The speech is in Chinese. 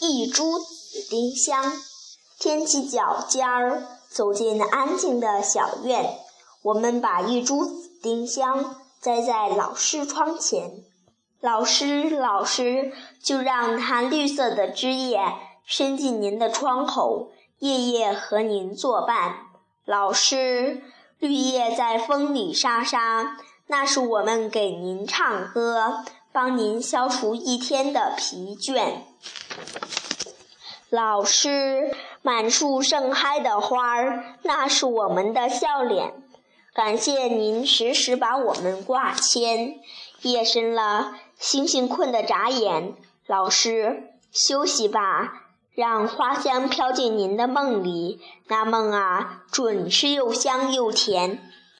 一株紫丁香。踮起脚尖儿，走进安静的小院。我们把一株紫丁香栽在老师窗前。老师，老师，就让它绿色的枝叶伸进您的窗口，夜夜和您作伴。老师，绿叶在风里沙沙，那是我们给您唱歌，帮您消除一天的疲倦。老师，满树盛开的花儿，那是我们的笑脸。感谢您时时把我们挂牵。夜深了，星星困得眨眼。老师，休息吧，让花香飘进您的梦里。那梦啊，准是又香又甜。